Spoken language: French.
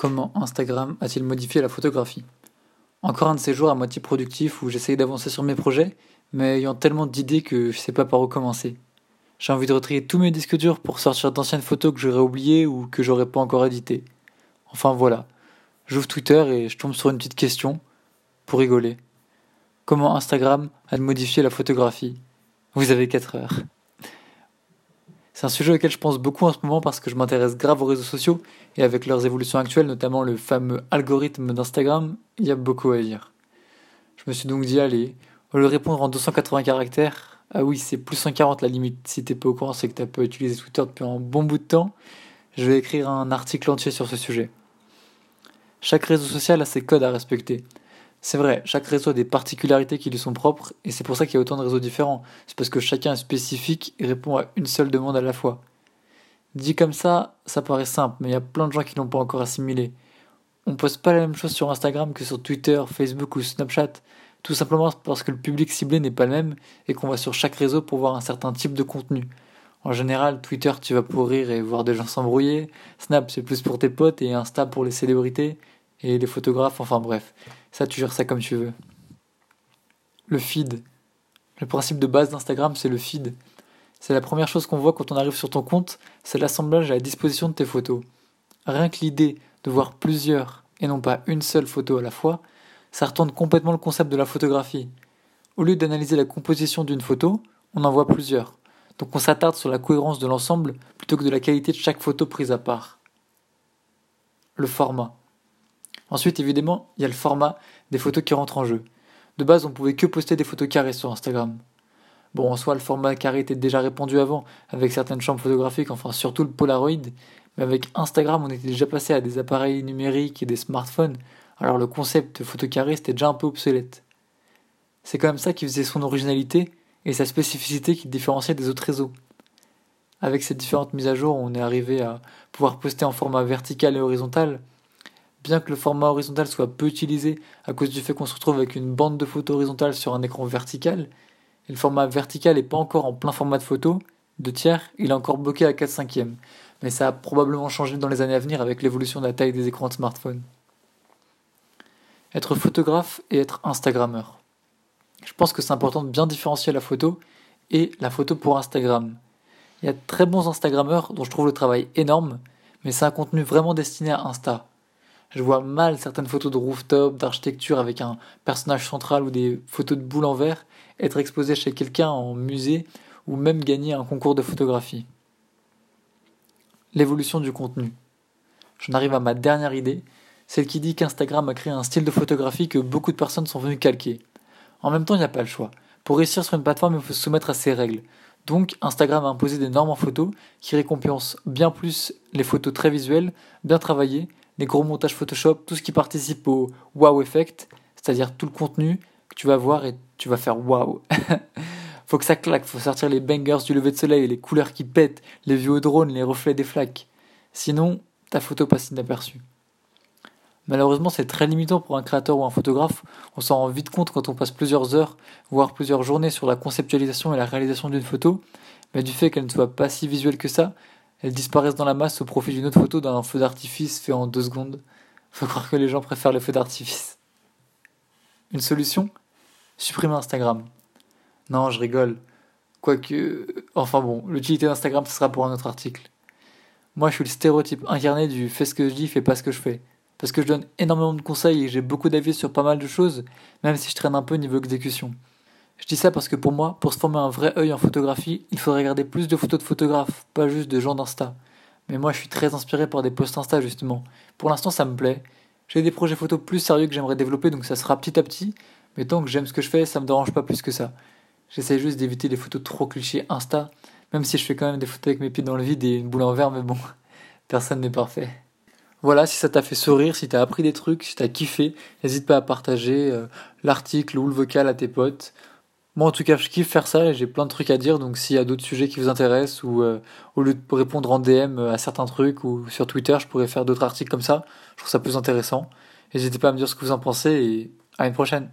Comment Instagram a-t-il modifié la photographie? Encore un de ces jours à moitié productif où j'essaye d'avancer sur mes projets, mais ayant tellement d'idées que je sais pas par où commencer. J'ai envie de retrier tous mes disques durs pour sortir d'anciennes photos que j'aurais oubliées ou que j'aurais pas encore éditées. Enfin voilà. J'ouvre Twitter et je tombe sur une petite question pour rigoler. Comment Instagram a modifié la photographie? Vous avez 4 heures. C'est un sujet auquel je pense beaucoup en ce moment parce que je m'intéresse grave aux réseaux sociaux et avec leurs évolutions actuelles, notamment le fameux algorithme d'Instagram, il y a beaucoup à dire. Je me suis donc dit, allez, au lieu de répondre en 280 caractères, ah oui, c'est plus 140 la limite, si t'es pas au courant, c'est que t'as pas utilisé Twitter depuis un bon bout de temps, je vais écrire un article entier sur ce sujet. Chaque réseau social a ses codes à respecter. C'est vrai, chaque réseau a des particularités qui lui sont propres, et c'est pour ça qu'il y a autant de réseaux différents. C'est parce que chacun est spécifique et répond à une seule demande à la fois. Dit comme ça, ça paraît simple, mais il y a plein de gens qui l'ont pas encore assimilé. On poste pas la même chose sur Instagram que sur Twitter, Facebook ou Snapchat, tout simplement parce que le public ciblé n'est pas le même et qu'on va sur chaque réseau pour voir un certain type de contenu. En général, Twitter, tu vas pour rire et voir des gens s'embrouiller. Snap, c'est plus pour tes potes et Insta pour les célébrités et les photographes, enfin bref. Ça, tu gères ça comme tu veux. Le feed. Le principe de base d'Instagram, c'est le feed. C'est la première chose qu'on voit quand on arrive sur ton compte, c'est l'assemblage à la disposition de tes photos. Rien que l'idée de voir plusieurs et non pas une seule photo à la fois, ça retourne complètement le concept de la photographie. Au lieu d'analyser la composition d'une photo, on en voit plusieurs. Donc on s'attarde sur la cohérence de l'ensemble plutôt que de la qualité de chaque photo prise à part. Le format. Ensuite, évidemment, il y a le format des photos qui rentrent en jeu. De base, on pouvait que poster des photos carrées sur Instagram. Bon, en soi, le format carré était déjà répandu avant, avec certaines chambres photographiques, enfin surtout le Polaroid, mais avec Instagram, on était déjà passé à des appareils numériques et des smartphones, alors le concept photo carré c'était déjà un peu obsolète. C'est quand même ça qui faisait son originalité et sa spécificité qui différenciait des autres réseaux. Avec ces différentes mises à jour, on est arrivé à pouvoir poster en format vertical et horizontal, bien que le format horizontal soit peu utilisé à cause du fait qu'on se retrouve avec une bande de photos horizontale sur un écran vertical, et le format vertical n'est pas encore en plein format de photo, de tiers, il est encore bloqué à 4 5 mais ça a probablement changé dans les années à venir avec l'évolution de la taille des écrans de smartphone. Être photographe et être Instagrammeur. Je pense que c'est important de bien différencier la photo et la photo pour Instagram. Il y a de très bons Instagrammeurs dont je trouve le travail énorme, mais c'est un contenu vraiment destiné à Insta. Je vois mal certaines photos de rooftop, d'architecture avec un personnage central ou des photos de boules en verre être exposées chez quelqu'un en musée ou même gagner un concours de photographie. L'évolution du contenu. J'en arrive à ma dernière idée, celle qui dit qu'Instagram a créé un style de photographie que beaucoup de personnes sont venues calquer. En même temps, il n'y a pas le choix. Pour réussir sur une plateforme, il faut se soumettre à ses règles. Donc, Instagram a imposé des normes en photo qui récompensent bien plus les photos très visuelles, bien travaillées, les gros montages Photoshop, tout ce qui participe au wow effect, c'est-à-dire tout le contenu que tu vas voir et tu vas faire wow. faut que ça claque, faut sortir les bangers du lever de soleil, les couleurs qui pètent, les vieux drones, les reflets des flaques. Sinon, ta photo passe inaperçue. Malheureusement, c'est très limitant pour un créateur ou un photographe. On s'en rend vite compte quand on passe plusieurs heures, voire plusieurs journées sur la conceptualisation et la réalisation d'une photo, mais du fait qu'elle ne soit pas si visuelle que ça, elles disparaissent dans la masse au profit d'une autre photo d'un feu d'artifice fait en deux secondes. Faut croire que les gens préfèrent les feux d'artifice. Une solution? Supprimer Instagram. Non, je rigole. Quoique. Enfin bon, l'utilité d'Instagram, ce sera pour un autre article. Moi, je suis le stéréotype incarné du fais ce que je dis, fais pas ce que je fais. Parce que je donne énormément de conseils et j'ai beaucoup d'avis sur pas mal de choses, même si je traîne un peu niveau exécution. Je dis ça parce que pour moi, pour se former un vrai œil en photographie, il faudrait regarder plus de photos de photographes, pas juste de gens d'Insta. Mais moi, je suis très inspiré par des posts Insta justement. Pour l'instant, ça me plaît. J'ai des projets photos plus sérieux que j'aimerais développer, donc ça sera petit à petit. Mais tant que j'aime ce que je fais, ça me dérange pas plus que ça. J'essaie juste d'éviter les photos trop clichés Insta, même si je fais quand même des photos avec mes pieds dans le vide et une boule en verre, mais bon, personne n'est parfait. Voilà, si ça t'a fait sourire, si t'as appris des trucs, si t'as kiffé, n'hésite pas à partager euh, l'article ou le vocal à tes potes. Moi, en tout cas, je kiffe faire ça et j'ai plein de trucs à dire. Donc, s'il y a d'autres sujets qui vous intéressent ou euh, au lieu de répondre en DM à certains trucs ou sur Twitter, je pourrais faire d'autres articles comme ça. Je trouve ça plus intéressant. N'hésitez pas à me dire ce que vous en pensez et à une prochaine.